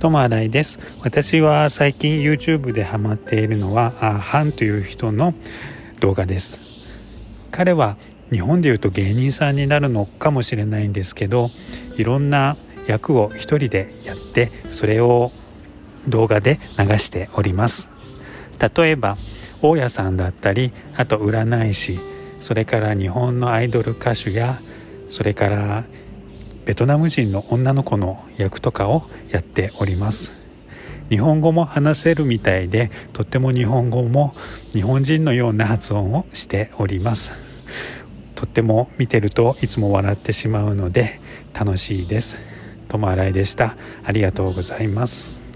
トマライです。私は最近 YouTube でハマっているのはあハンという人の動画です。彼は日本でいうと芸人さんになるのかもしれないんですけどいろんな役を一人でやってそれを動画で流しております。例えば大家さんだったりあと占い師それから日本のアイドル歌手やそれからベトナム人の女の子の役とかをやっております。日本語も話せるみたいでとっても日本語も日本人のような発音をしております。とっても見てるといつも笑ってしまうので楽しいです。友新井でした。ありがとうございます。